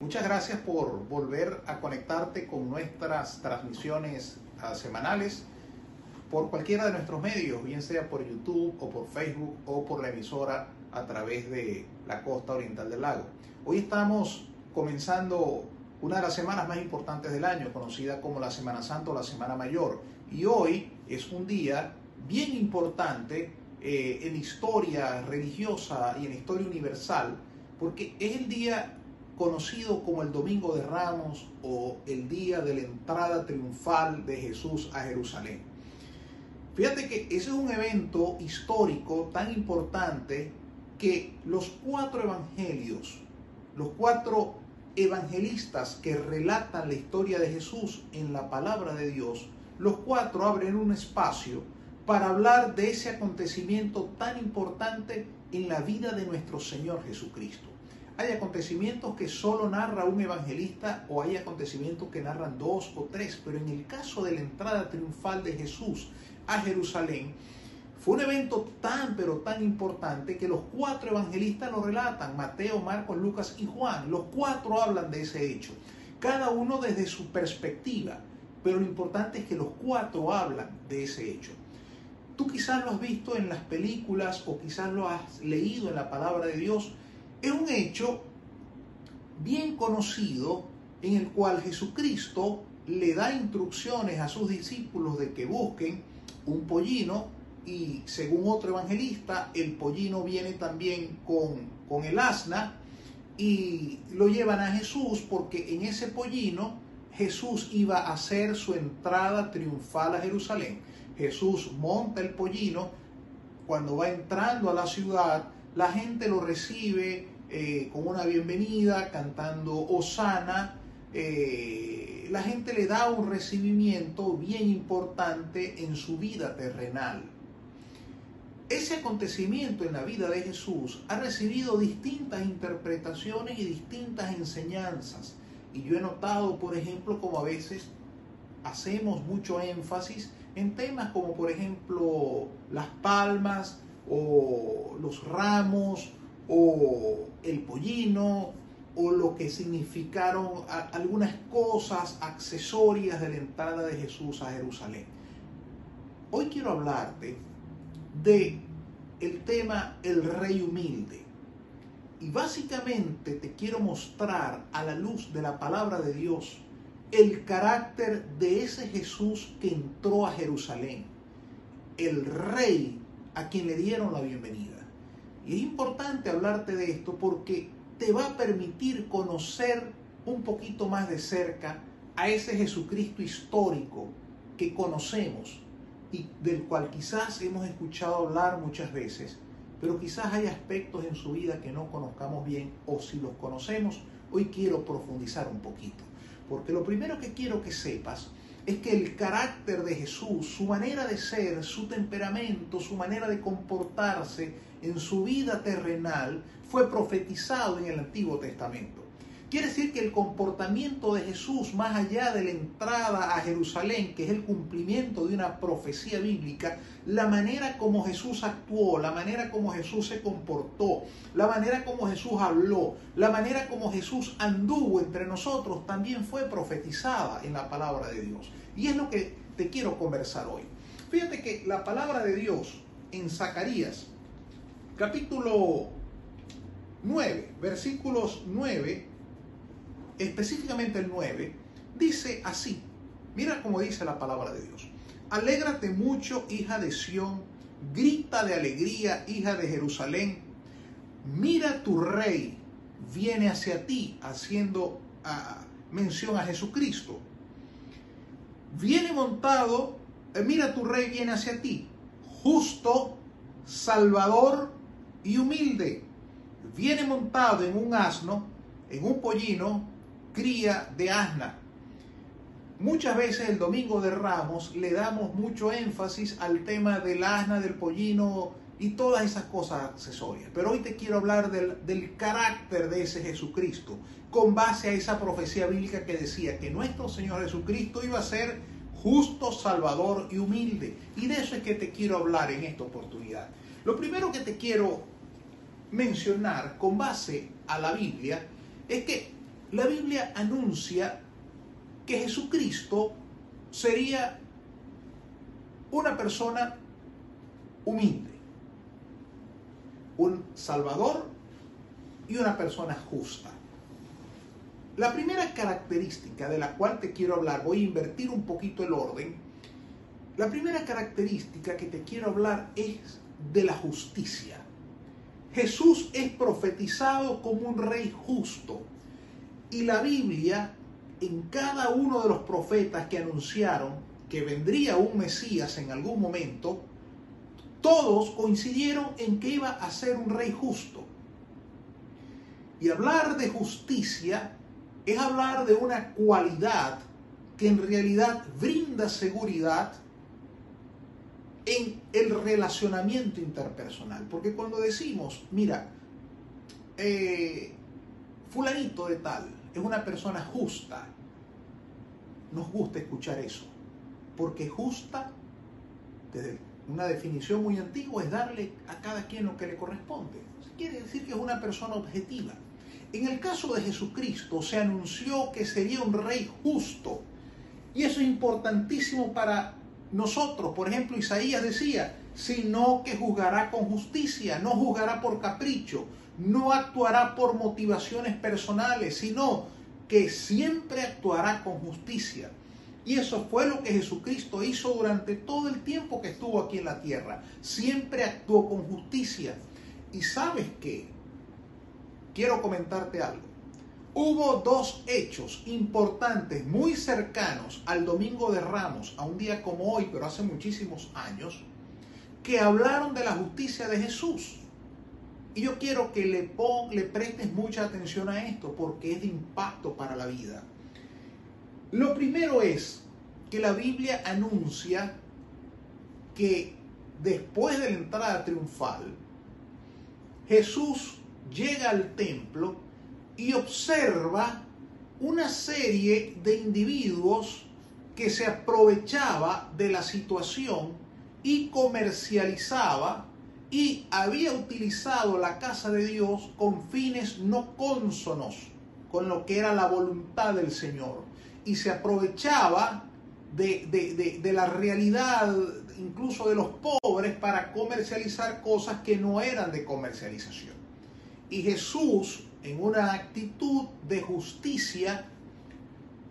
Muchas gracias por volver a conectarte con nuestras transmisiones ah, semanales por cualquiera de nuestros medios, bien sea por YouTube o por Facebook o por la emisora a través de la costa oriental del lago. Hoy estamos comenzando una de las semanas más importantes del año, conocida como la Semana Santa o la Semana Mayor. Y hoy es un día bien importante eh, en historia religiosa y en historia universal, porque es el día conocido como el Domingo de Ramos o el día de la entrada triunfal de Jesús a Jerusalén. Fíjate que ese es un evento histórico tan importante que los cuatro evangelios, los cuatro evangelistas que relatan la historia de Jesús en la palabra de Dios, los cuatro abren un espacio para hablar de ese acontecimiento tan importante en la vida de nuestro Señor Jesucristo. Hay acontecimientos que solo narra un evangelista o hay acontecimientos que narran dos o tres, pero en el caso de la entrada triunfal de Jesús a Jerusalén, fue un evento tan pero tan importante que los cuatro evangelistas lo relatan, Mateo, Marcos, Lucas y Juan. Los cuatro hablan de ese hecho, cada uno desde su perspectiva, pero lo importante es que los cuatro hablan de ese hecho. Tú quizás lo has visto en las películas o quizás lo has leído en la palabra de Dios, es un hecho bien conocido en el cual Jesucristo le da instrucciones a sus discípulos de que busquen un pollino y según otro evangelista el pollino viene también con, con el asna y lo llevan a Jesús porque en ese pollino Jesús iba a hacer su entrada triunfal a Jerusalén. Jesús monta el pollino, cuando va entrando a la ciudad, la gente lo recibe eh, con una bienvenida, cantando Osana. Eh, la gente le da un recibimiento bien importante en su vida terrenal. Ese acontecimiento en la vida de Jesús ha recibido distintas interpretaciones y distintas enseñanzas. Y yo he notado, por ejemplo, como a veces hacemos mucho énfasis en temas como, por ejemplo, las palmas, o los ramos o el pollino o lo que significaron algunas cosas accesorias de la entrada de Jesús a Jerusalén. Hoy quiero hablarte de el tema el rey humilde. Y básicamente te quiero mostrar a la luz de la palabra de Dios el carácter de ese Jesús que entró a Jerusalén. El rey a quien le dieron la bienvenida. Y es importante hablarte de esto porque te va a permitir conocer un poquito más de cerca a ese Jesucristo histórico que conocemos y del cual quizás hemos escuchado hablar muchas veces, pero quizás hay aspectos en su vida que no conozcamos bien o si los conocemos, hoy quiero profundizar un poquito. Porque lo primero que quiero que sepas es que el carácter de Jesús, su manera de ser, su temperamento, su manera de comportarse en su vida terrenal fue profetizado en el Antiguo Testamento. Quiere decir que el comportamiento de Jesús, más allá de la entrada a Jerusalén, que es el cumplimiento de una profecía bíblica, la manera como Jesús actuó, la manera como Jesús se comportó, la manera como Jesús habló, la manera como Jesús anduvo entre nosotros, también fue profetizada en la palabra de Dios. Y es lo que te quiero conversar hoy. Fíjate que la palabra de Dios en Zacarías, capítulo 9, versículos 9 específicamente el 9, dice así. Mira cómo dice la palabra de Dios. Alégrate mucho, hija de Sión, grita de alegría, hija de Jerusalén. Mira tu rey viene hacia ti, haciendo ah, mención a Jesucristo. Viene montado, eh, mira tu rey viene hacia ti, justo, salvador y humilde. Viene montado en un asno, en un pollino, cría de asna. Muchas veces el domingo de Ramos le damos mucho énfasis al tema del asna, del pollino y todas esas cosas accesorias. Pero hoy te quiero hablar del, del carácter de ese Jesucristo, con base a esa profecía bíblica que decía que nuestro Señor Jesucristo iba a ser justo, salvador y humilde. Y de eso es que te quiero hablar en esta oportunidad. Lo primero que te quiero mencionar con base a la Biblia es que la Biblia anuncia que Jesucristo sería una persona humilde, un salvador y una persona justa. La primera característica de la cual te quiero hablar, voy a invertir un poquito el orden, la primera característica que te quiero hablar es de la justicia. Jesús es profetizado como un rey justo y la Biblia en cada uno de los profetas que anunciaron que vendría un Mesías en algún momento, todos coincidieron en que iba a ser un rey justo. Y hablar de justicia es hablar de una cualidad que en realidad brinda seguridad en el relacionamiento interpersonal. Porque cuando decimos, mira, eh, fulanito de tal es una persona justa, nos gusta escuchar eso. Porque justa, desde una definición muy antigua, es darle a cada quien lo que le corresponde. Quiere decir que es una persona objetiva. En el caso de Jesucristo se anunció que sería un rey justo. Y eso es importantísimo para nosotros. Por ejemplo, Isaías decía, sino que juzgará con justicia, no juzgará por capricho, no actuará por motivaciones personales, sino que siempre actuará con justicia. Y eso fue lo que Jesucristo hizo durante todo el tiempo que estuvo aquí en la tierra. Siempre actuó con justicia. Y sabes qué? Quiero comentarte algo. Hubo dos hechos importantes, muy cercanos al Domingo de Ramos, a un día como hoy, pero hace muchísimos años, que hablaron de la justicia de Jesús. Y yo quiero que le, le prestes mucha atención a esto porque es de impacto para la vida. Lo primero es que la Biblia anuncia que después de la entrada triunfal, Jesús llega al templo y observa una serie de individuos que se aprovechaba de la situación y comercializaba y había utilizado la casa de Dios con fines no cónsonos con lo que era la voluntad del Señor y se aprovechaba de, de, de, la realidad incluso de los pobres para comercializar cosas que no eran de comercialización. Y Jesús en una actitud de justicia,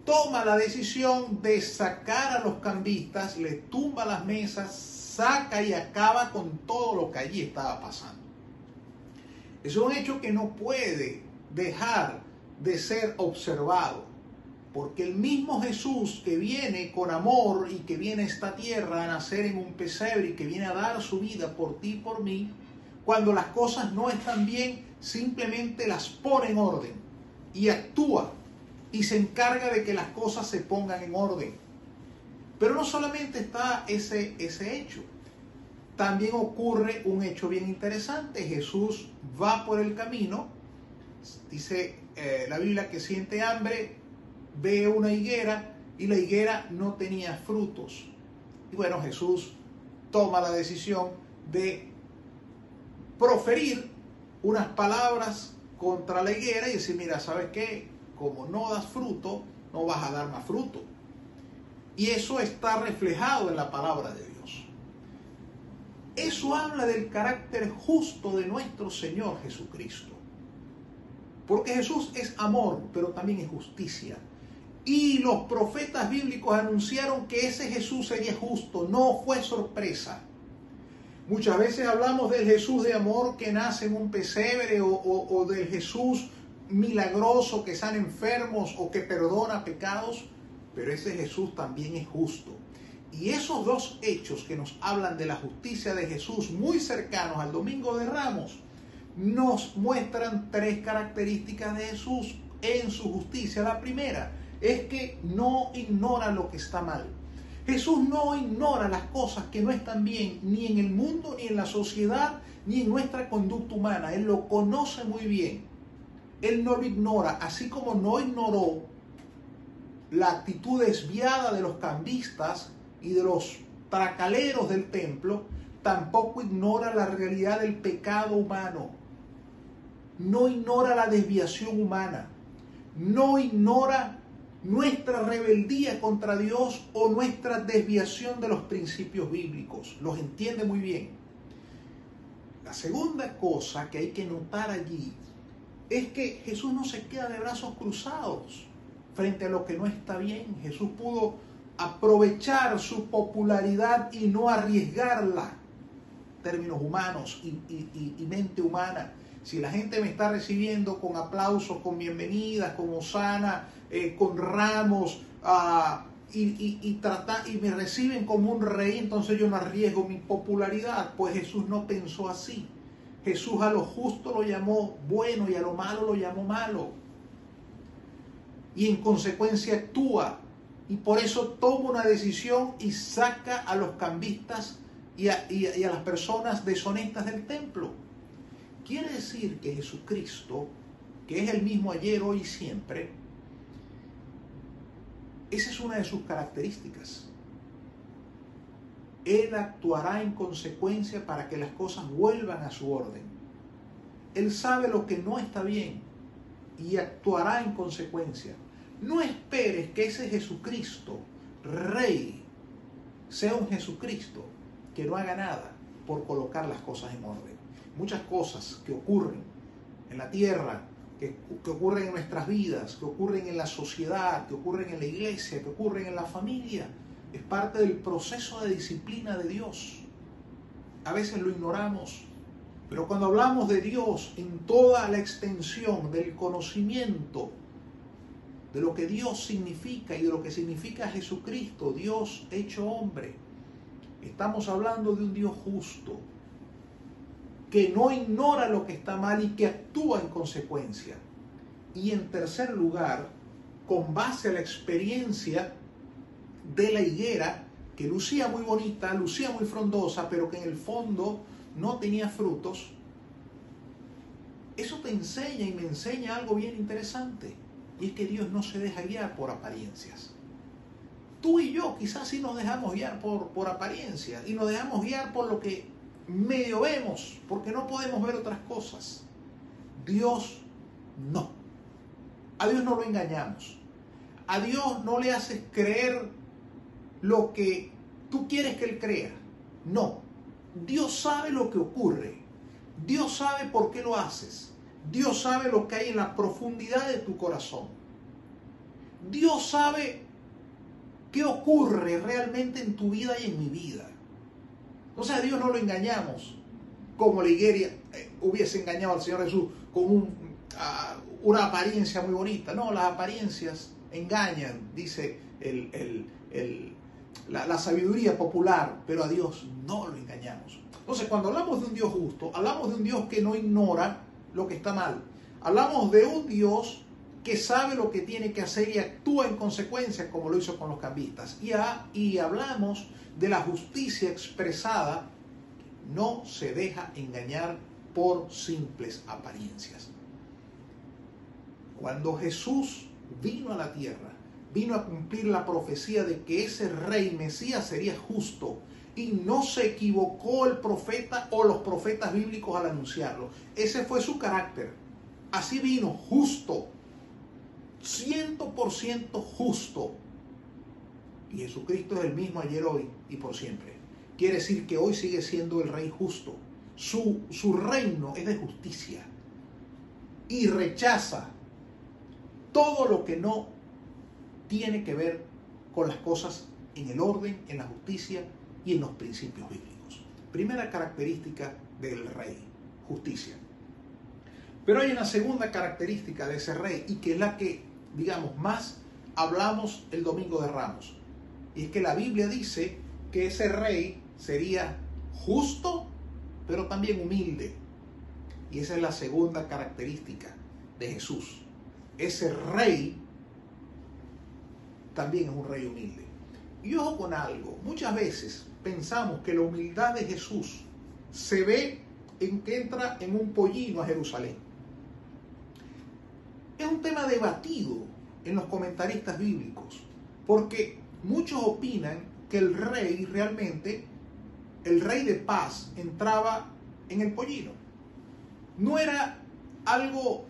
toma la decisión de sacar a los cambistas, le tumba las mesas, saca y acaba con todo lo que allí estaba pasando. Es un hecho que no puede dejar de ser observado, porque el mismo Jesús que viene con amor y que viene a esta tierra a nacer en un pesebre y que viene a dar su vida por ti y por mí, cuando las cosas no están bien, simplemente las pone en orden y actúa y se encarga de que las cosas se pongan en orden. Pero no solamente está ese, ese hecho, también ocurre un hecho bien interesante. Jesús va por el camino, dice eh, la Biblia que siente hambre, ve una higuera y la higuera no tenía frutos. Y bueno, Jesús toma la decisión de proferir unas palabras contra la higuera y decir, mira, ¿sabes qué? Como no das fruto, no vas a dar más fruto. Y eso está reflejado en la palabra de Dios. Eso habla del carácter justo de nuestro Señor Jesucristo. Porque Jesús es amor, pero también es justicia. Y los profetas bíblicos anunciaron que ese Jesús sería justo. No fue sorpresa. Muchas veces hablamos del Jesús de amor que nace en un pesebre o, del Jesús milagroso que sana enfermos o que perdona pecados, pero ese Jesús también es justo. Y esos dos hechos que nos hablan de la justicia de Jesús muy cercanos al Domingo de Ramos, nos muestran tres características de Jesús en su justicia. La primera es que no ignora lo que está mal. Jesús no ignora las cosas que no están bien ni en el mundo, ni en la sociedad, ni en nuestra conducta humana. Él lo conoce muy bien. Él no lo ignora, así como no ignoró la actitud desviada de los cambistas y de los tracaleros del templo, tampoco ignora la realidad del pecado humano. No ignora la desviación humana. no ignora nuestra rebeldía contra Dios o nuestra desviación de los principios bíblicos. Los entiende muy bien. La segunda cosa que hay que notar allí es que Jesús no se queda de brazos cruzados frente a lo que no está bien. Jesús pudo aprovechar su popularidad y no arriesgarla, términos humanos y, mente humana. Si la gente me está recibiendo con aplausos, con bienvenidas, con osana, eh, con ramos, ah, y, y, y me reciben como un rey, entonces yo no arriesgo mi popularidad. Pues Jesús no pensó así. Jesús a lo justo lo llamó bueno y a lo malo lo llamó malo. Y en consecuencia actúa. Y por eso toma una decisión y saca a los cambistas y a, las personas deshonestas del templo. Quiere decir que Jesucristo, que es el mismo ayer, hoy y siempre, esa es una de sus características. Él actuará en consecuencia para que las cosas vuelvan a su orden. Él sabe lo que no está bien y actuará en consecuencia. No esperes que ese Jesucristo, Rey, sea un Jesucristo que no haga nada por colocar las cosas en orden. Muchas cosas que ocurren en la tierra, que, que, ocurren en nuestras vidas, que ocurren en la sociedad, que ocurren en la iglesia, que ocurren en la familia, es parte del proceso de disciplina de Dios. A veces lo ignoramos, pero cuando hablamos de Dios en toda la extensión del conocimiento de lo que Dios significa y de lo que significa Jesucristo, Dios hecho hombre, estamos hablando de un Dios justo, que no ignora lo que está mal y que actúa en consecuencia. Y en tercer lugar, con base a la experiencia de la higuera que lucía muy bonita, lucía muy frondosa, pero que en el fondo no tenía frutos, eso te enseña y me enseña algo bien interesante. Y es que Dios no se deja guiar por apariencias. Tú y yo quizás sí nos dejamos guiar por, por apariencias y nos dejamos guiar por lo que medio vemos, porque no podemos ver otras cosas. Dios no. A Dios no lo engañamos. A Dios no le haces creer lo que tú quieres que Él crea. No. Dios sabe lo que ocurre. Dios sabe por qué lo haces. Dios sabe lo que hay en la profundidad de tu corazón. Dios sabe qué ocurre realmente en tu vida y en mi vida. Sea, a Dios no lo engañamos como la higuera eh, hubiese engañado al Señor Jesús con ah, una apariencia muy bonita. No, las apariencias engañan, dice el la, sabiduría popular, pero a Dios no lo engañamos. Entonces, cuando hablamos de un Dios justo, hablamos de un Dios que no ignora lo que está mal. Hablamos de un Dios que sabe lo que tiene que hacer y actúa en consecuencia, como lo hizo con los cambistas. Y, y hablamos de la justicia expresada, no se deja engañar por simples apariencias. Cuando Jesús vino a la tierra, vino a cumplir la profecía de que ese rey Mesías sería justo. Y no se equivocó el profeta o los profetas bíblicos al anunciarlo. Ese fue su carácter. Así vino, justo. Ciento por ciento justo. Y Jesucristo es el mismo ayer, hoy y por siempre. Quiere decir que hoy sigue siendo el rey justo. Su, su reino es de justicia. Y rechaza todo lo que no tiene que ver con las cosas en el orden, en la justicia y en los principios bíblicos. Primera característica del rey, justicia. Pero hay una segunda característica de ese rey y que es la que, digamos, más hablamos el domingo de Ramos. Y es que la Biblia dice que ese rey sería justo, pero también humilde. Y esa es la segunda característica de Jesús. Ese rey también es un rey humilde. Y ojo con algo, muchas veces pensamos que la humildad de Jesús se ve en que entra en un pollino a Jerusalén. Es un tema debatido en los comentaristas bíblicos, porque muchos opinan que el rey realmente, el rey de paz, entraba en el pollino. No era algo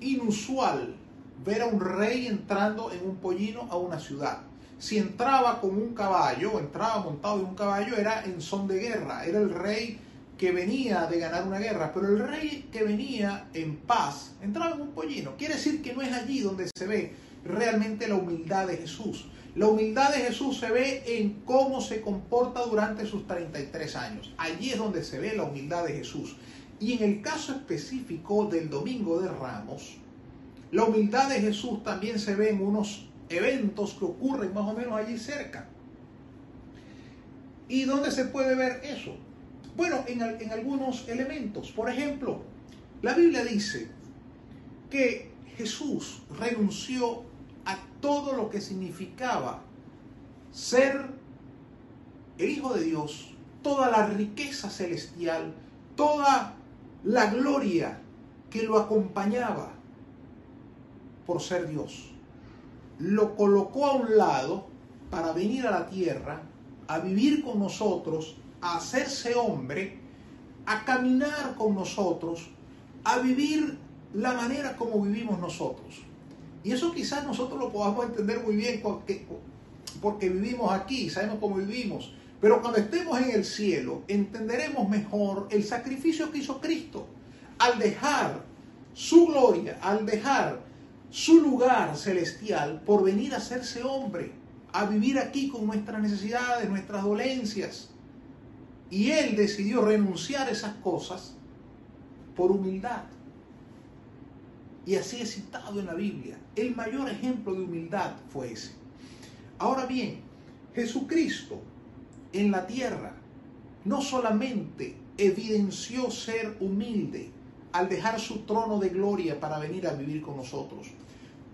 inusual ver a un rey entrando en un pollino a una ciudad. Si entraba con un caballo, entraba montado en un caballo, era en son de guerra, era el rey que venía de ganar una guerra, pero el rey que venía en paz entraba en un pollino. Quiere decir que no es allí donde se ve realmente la humildad de Jesús. La humildad de Jesús se ve en cómo se comporta durante sus 33 años. Allí es donde se ve la humildad de Jesús. Y en el caso específico del Domingo de Ramos, la humildad de Jesús también se ve en unos eventos que ocurren más o menos allí cerca. ¿Y dónde se puede ver eso? Bueno, en, en algunos elementos. Por ejemplo, la Biblia dice que Jesús renunció a todo lo que significaba ser el Hijo de Dios, toda la riqueza celestial, toda la gloria que lo acompañaba por ser Dios. Lo colocó a un lado para venir a la tierra, a vivir con nosotros, a hacerse hombre, a caminar con nosotros, a vivir la manera como vivimos nosotros. Y eso quizás nosotros lo podamos entender muy bien porque, porque vivimos aquí, sabemos cómo vivimos. Pero cuando estemos en el cielo, entenderemos mejor el sacrificio que hizo Cristo. Al dejar su gloria, al dejar su lugar celestial por venir a hacerse hombre, a vivir aquí con nuestras necesidades, nuestras dolencias. Y Él decidió renunciar a esas cosas por humildad. Y así es citado en la Biblia. El mayor ejemplo de humildad fue ese. Ahora bien, Jesucristo en la tierra no solamente evidenció ser humilde al dejar su trono de gloria para venir a vivir con nosotros,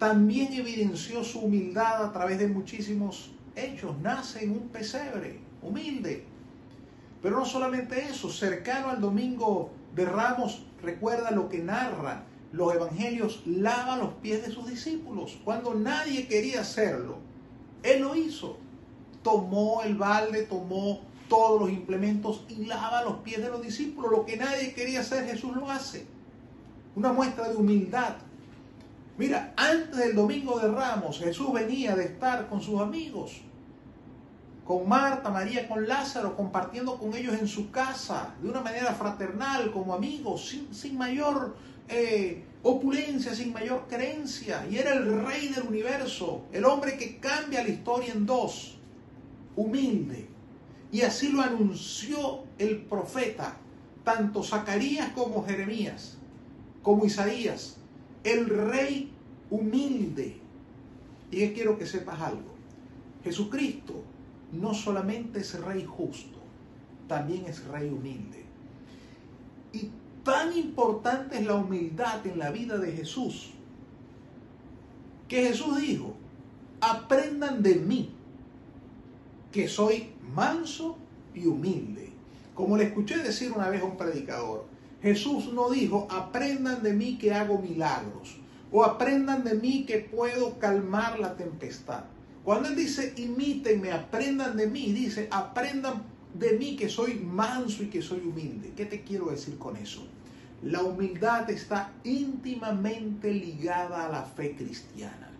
también evidenció su humildad a través de muchísimos hechos. Nace en un pesebre, humilde. Pero no solamente eso, cercano al domingo de Ramos, recuerda lo que narra los evangelios, lava los pies de sus discípulos. Cuando nadie quería hacerlo, Él lo hizo. Tomó el balde, tomó todos los implementos y lava los pies de los discípulos. Lo que nadie quería hacer, Jesús lo hace. Una muestra de humildad. Mira, antes del domingo de Ramos, Jesús venía de estar con sus amigos, con Marta, María, con Lázaro, compartiendo con ellos en su casa, de una manera fraternal, como amigos, sin, sin mayor eh, opulencia, sin mayor creencia. Y era el rey del universo, el hombre que cambia la historia en dos, humilde. Y así lo anunció el profeta, tanto Zacarías como Jeremías, como Isaías, el rey humilde. Y quiero que sepas algo. Jesucristo no solamente es rey justo, también es rey humilde. Y tan importante es la humildad en la vida de Jesús, que Jesús dijo, aprendan de mí, que soy manso y humilde. Como le escuché decir una vez a un predicador, Jesús no dijo, aprendan de mí que hago milagros, o aprendan de mí que puedo calmar la tempestad. Cuando Él dice, imítenme, aprendan de mí, dice, aprendan de mí que soy manso y que soy humilde. ¿Qué te quiero decir con eso? La humildad está íntimamente ligada a la fe cristiana.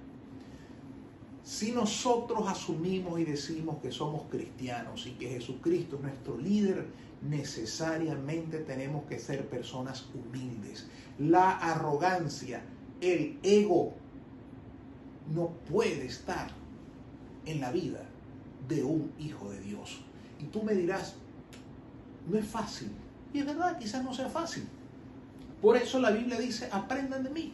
Si nosotros asumimos y decimos que somos cristianos y que Jesucristo es nuestro líder, necesariamente tenemos que ser personas humildes. La arrogancia, el ego, no puede estar en la vida de un hijo de Dios. Y tú me dirás, no es fácil. Y es verdad, quizás no sea fácil. Por eso la Biblia dice, aprendan de mí.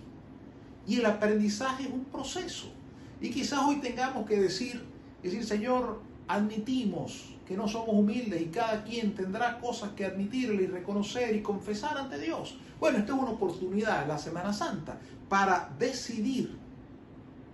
Y el aprendizaje es un proceso. Y quizás hoy tengamos que decir, decir, Señor, admitimos que no somos humildes y cada quien tendrá cosas que admitirle y reconocer y confesar ante Dios. Bueno, esta es una oportunidad, la Semana Santa, para decidir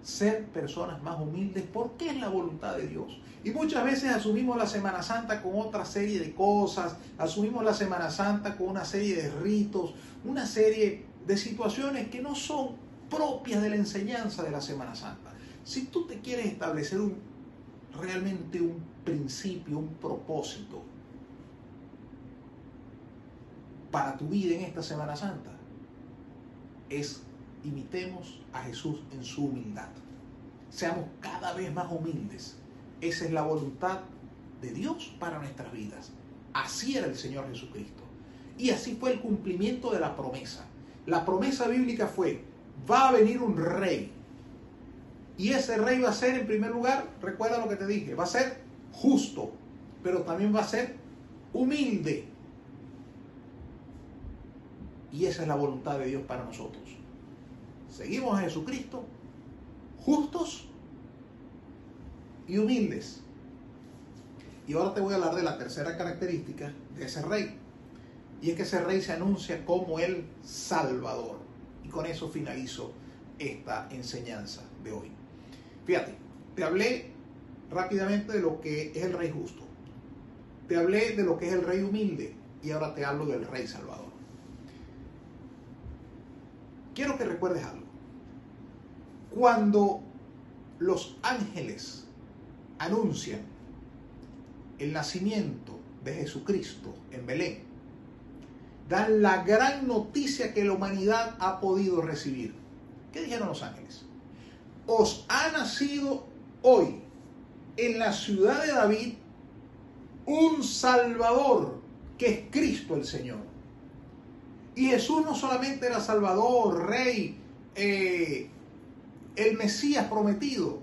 ser personas más humildes porque es la voluntad de Dios. Y muchas veces asumimos la Semana Santa con otra serie de cosas, asumimos la Semana Santa con una serie de ritos, una serie de situaciones que no son propias de la enseñanza de la Semana Santa. Si tú te quieres establecer un, realmente un principio, un propósito para tu vida en esta Semana Santa, es imitemos a Jesús en su humildad. Seamos cada vez más humildes. Esa es la voluntad de Dios para nuestras vidas. Así era el Señor Jesucristo. Y así fue el cumplimiento de la promesa. La promesa bíblica fue, va a venir un rey. Y ese rey va a ser, en primer lugar, recuerda lo que te dije, va a ser justo, pero también va a ser humilde. Y esa es la voluntad de Dios para nosotros. Seguimos a Jesucristo, justos y humildes. Y ahora te voy a hablar de la tercera característica de ese rey. Y es que ese rey se anuncia como el Salvador. Y con eso finalizo esta enseñanza de hoy. Fíjate, te hablé rápidamente de lo que es el rey justo. Te hablé de lo que es el rey humilde. Y ahora te hablo del rey salvador. Quiero que recuerdes algo. Cuando los ángeles anuncian el nacimiento de Jesucristo en Belén, dan la gran noticia que la humanidad ha podido recibir. ¿Qué dijeron los ángeles? Os ha nacido hoy en la ciudad de David un Salvador que es Cristo el Señor. Y Jesús no solamente era Salvador, Rey, eh, el Mesías prometido,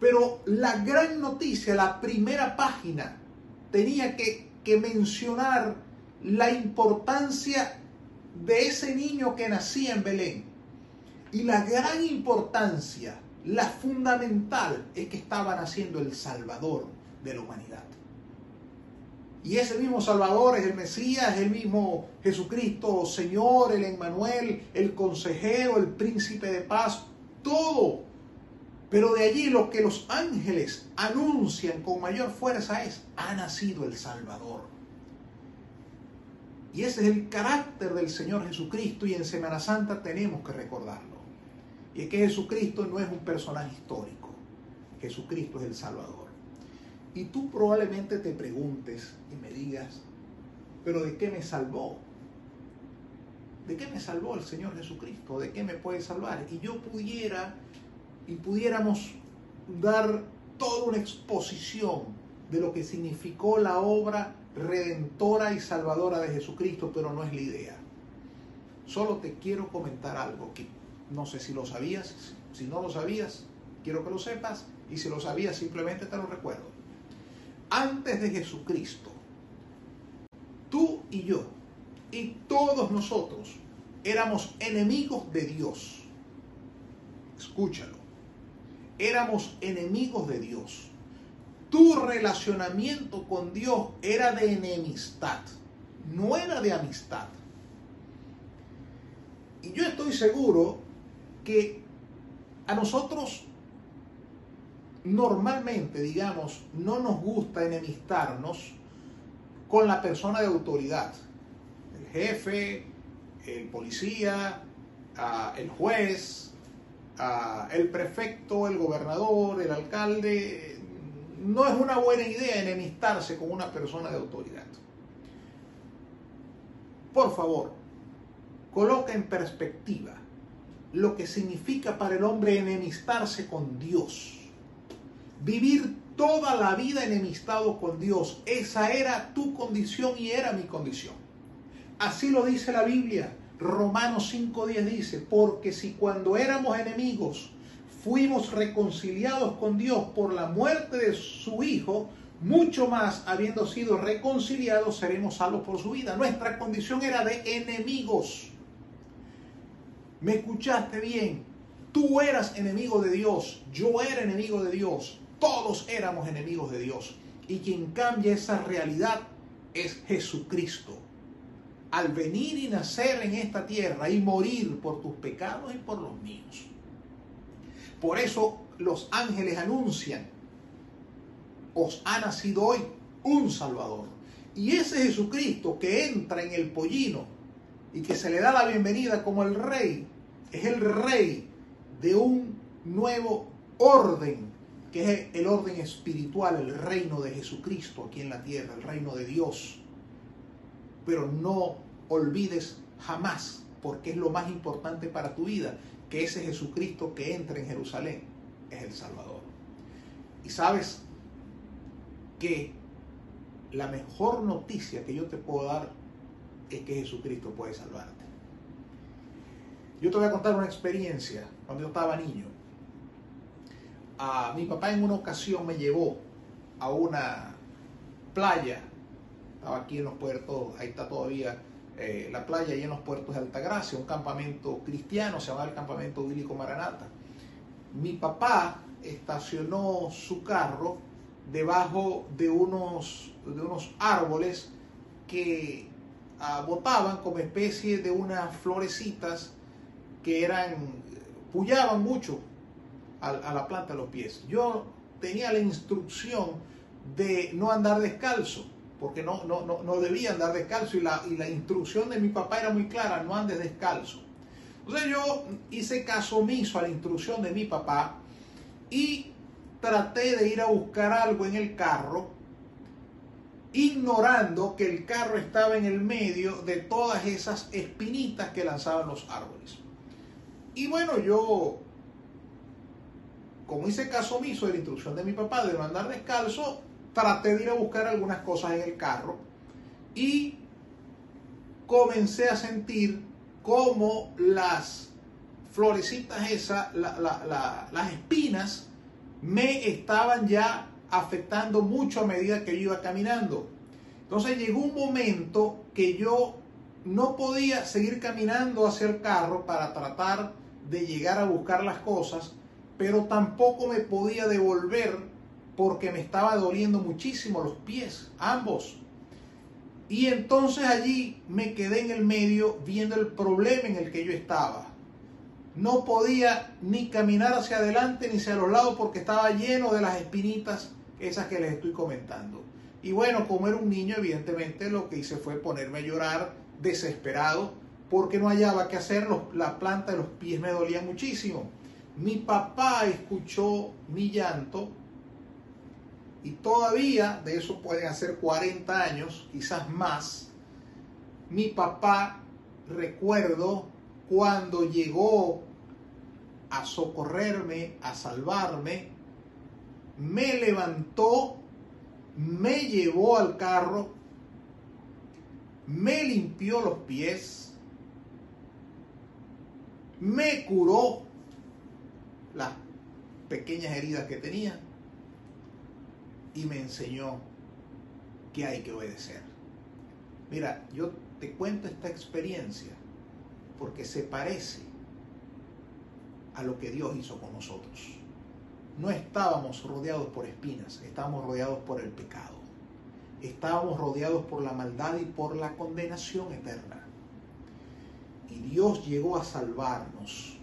pero la gran noticia, la primera página, tenía que, que mencionar la importancia de ese niño que nacía en Belén. Y la gran importancia, la fundamental, es que estaba naciendo el Salvador de la humanidad. Y ese mismo Salvador es el Mesías, el mismo Jesucristo, Señor, el Emmanuel, el consejero, el príncipe de paz, todo. Pero de allí lo que los ángeles anuncian con mayor fuerza es, ha nacido el Salvador. Y ese es el carácter del Señor Jesucristo y en Semana Santa tenemos que recordarlo. Y es que Jesucristo no es un personaje histórico, Jesucristo es el Salvador. Y tú probablemente te preguntes y me digas, pero ¿de qué me salvó? ¿De qué me salvó el Señor Jesucristo? ¿De qué me puede salvar? Y yo pudiera y pudiéramos dar toda una exposición de lo que significó la obra redentora y salvadora de Jesucristo, pero no es la idea. Solo te quiero comentar algo que no sé si lo sabías, si no lo sabías, quiero que lo sepas, y si lo sabías simplemente te lo recuerdo. Antes de Jesucristo, tú y yo, y todos nosotros, éramos enemigos de Dios. Escúchalo, éramos enemigos de Dios tu relacionamiento con Dios era de enemistad, no era de amistad. Y yo estoy seguro que a nosotros normalmente, digamos, no nos gusta enemistarnos con la persona de autoridad, el jefe, el policía, el juez, el prefecto, el gobernador, el alcalde, no es una buena idea enemistarse con una persona de autoridad. Por favor, coloca en perspectiva lo que significa para el hombre enemistarse con Dios. Vivir toda la vida enemistado con Dios. Esa era tu condición y era mi condición. Así lo dice la Biblia. Romanos 5.10 dice, porque si cuando éramos enemigos fuimos reconciliados con Dios por la muerte de su Hijo, mucho más habiendo sido reconciliados seremos salvos por su vida. Nuestra condición era de enemigos. ¿Me escuchaste bien? Tú eras enemigo de Dios, yo era enemigo de Dios, todos éramos enemigos de Dios. Y quien cambia esa realidad es Jesucristo. Al venir y nacer en esta tierra y morir por tus pecados y por los míos. Por eso los ángeles anuncian, os ha nacido hoy un Salvador. Y ese Jesucristo que entra en el pollino y que se le da la bienvenida como el rey, es el rey de un nuevo orden, que es el orden espiritual, el reino de Jesucristo aquí en la tierra, el reino de Dios. Pero no olvides jamás, porque es lo más importante para tu vida, que ese Jesucristo que entra en Jerusalén es el Salvador. Y sabes que la mejor noticia que yo te puedo dar es que Jesucristo puede salvarte. Yo te voy a contar una experiencia cuando yo estaba niño. A, mi papá en una ocasión me llevó a una playa, estaba aquí en los puertos, ahí está todavía eh, la playa, ahí en los puertos de Altagracia, un campamento cristiano, se llama el campamento bíblico Maranata. Mi papá estacionó su carro debajo de unos, de unos árboles que ah, botaban como especie de unas florecitas que eran, pullaban mucho a, la planta de los pies. Yo tenía la instrucción de no andar descalzo, porque no, no, no, debía andar descalzo y la, y la instrucción de mi papá era muy clara, no andes descalzo. Entonces yo hice caso omiso a la instrucción de mi papá y traté de ir a buscar algo en el carro, ignorando que el carro estaba en el medio de todas esas espinitas que lanzaban los árboles. Y bueno, yo, como hice caso omiso de la instrucción de mi papá de no andar descalzo, traté de ir a buscar algunas cosas en el carro y comencé a sentir como las florecitas esas, las espinas, me estaban ya afectando mucho a medida que yo iba caminando. Entonces llegó un momento que yo no podía seguir caminando hacia el carro para tratar de llegar a buscar las cosas, pero tampoco me podía devolver porque me estaba doliendo muchísimo los pies, ambos. Y entonces allí me quedé en el medio viendo el problema en el que yo estaba. No podía ni caminar hacia adelante ni hacia los lados porque estaba lleno de las espinitas, esas que les estoy comentando. Y bueno, como era un niño, evidentemente lo que hice fue ponerme a llorar desesperado porque no hallaba qué hacer, la planta de los pies me dolía muchísimo. Mi papá escuchó mi llanto y todavía, de eso pueden hacer 40 años, quizás más, mi papá, recuerdo cuando llegó a socorrerme, a salvarme, me levantó, me llevó al carro, me limpió los pies, me curó las pequeñas heridas que tenía y me enseñó que hay que obedecer. Mira, yo te cuento esta experiencia porque se parece a lo que Dios hizo con nosotros. No estábamos rodeados por espinas, estábamos rodeados por el pecado. Estábamos rodeados por la maldad y por la condenación eterna. Y Dios llegó a salvarnos,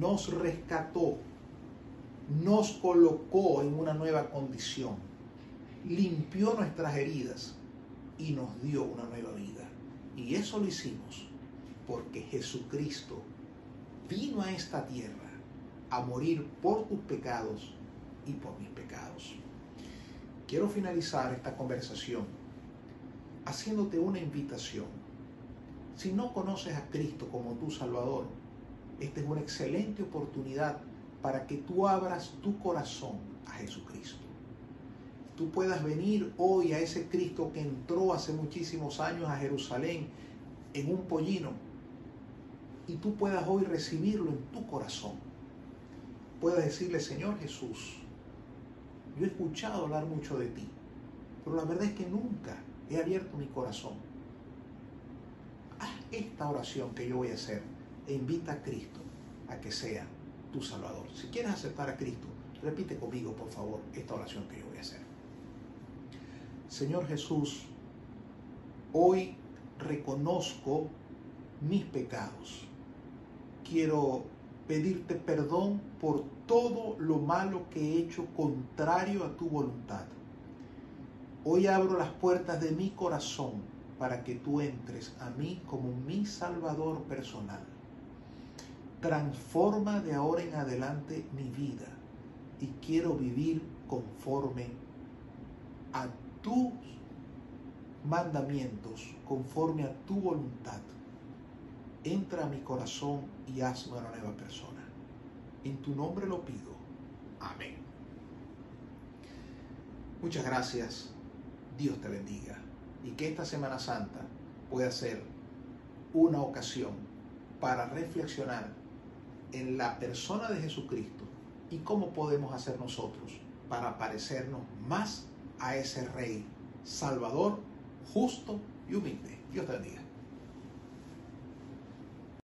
nos rescató, nos colocó en una nueva condición, limpió nuestras heridas y nos dio una nueva vida. Y eso lo hicimos porque Jesucristo vino a esta tierra a morir por tus pecados y por mis pecados. Quiero finalizar esta conversación haciéndote una invitación si no conoces a Cristo como tu Salvador, esta es una excelente oportunidad para que tú abras tu corazón a Jesucristo. Tú puedas venir hoy a ese Cristo que entró hace muchísimos años a Jerusalén en un pollino y tú puedas hoy recibirlo en tu corazón. Puedas decirle, Señor Jesús, yo he escuchado hablar mucho de ti, pero la verdad es que nunca he abierto mi corazón esta oración que yo voy a hacer e invita a Cristo a que sea tu Salvador. Si quieres aceptar a Cristo, repite conmigo, por favor, esta oración que yo voy a hacer. Señor Jesús, hoy reconozco mis pecados. Quiero pedirte perdón por todo lo malo que he hecho contrario a tu voluntad. Hoy abro las puertas de mi corazón para que tú entres a mí como mi Salvador personal. Transforma de ahora en adelante mi vida y quiero vivir conforme a tus mandamientos, conforme a tu voluntad. entra a mi corazón y hazme una nueva persona. En tu nombre lo pido. Amén. Muchas gracias. Dios te bendiga. Y que esta Semana Santa pueda ser una ocasión para reflexionar en la persona de Jesucristo y cómo podemos hacer nosotros para parecernos más a ese Rey Salvador, justo y humilde. Dios te bendiga.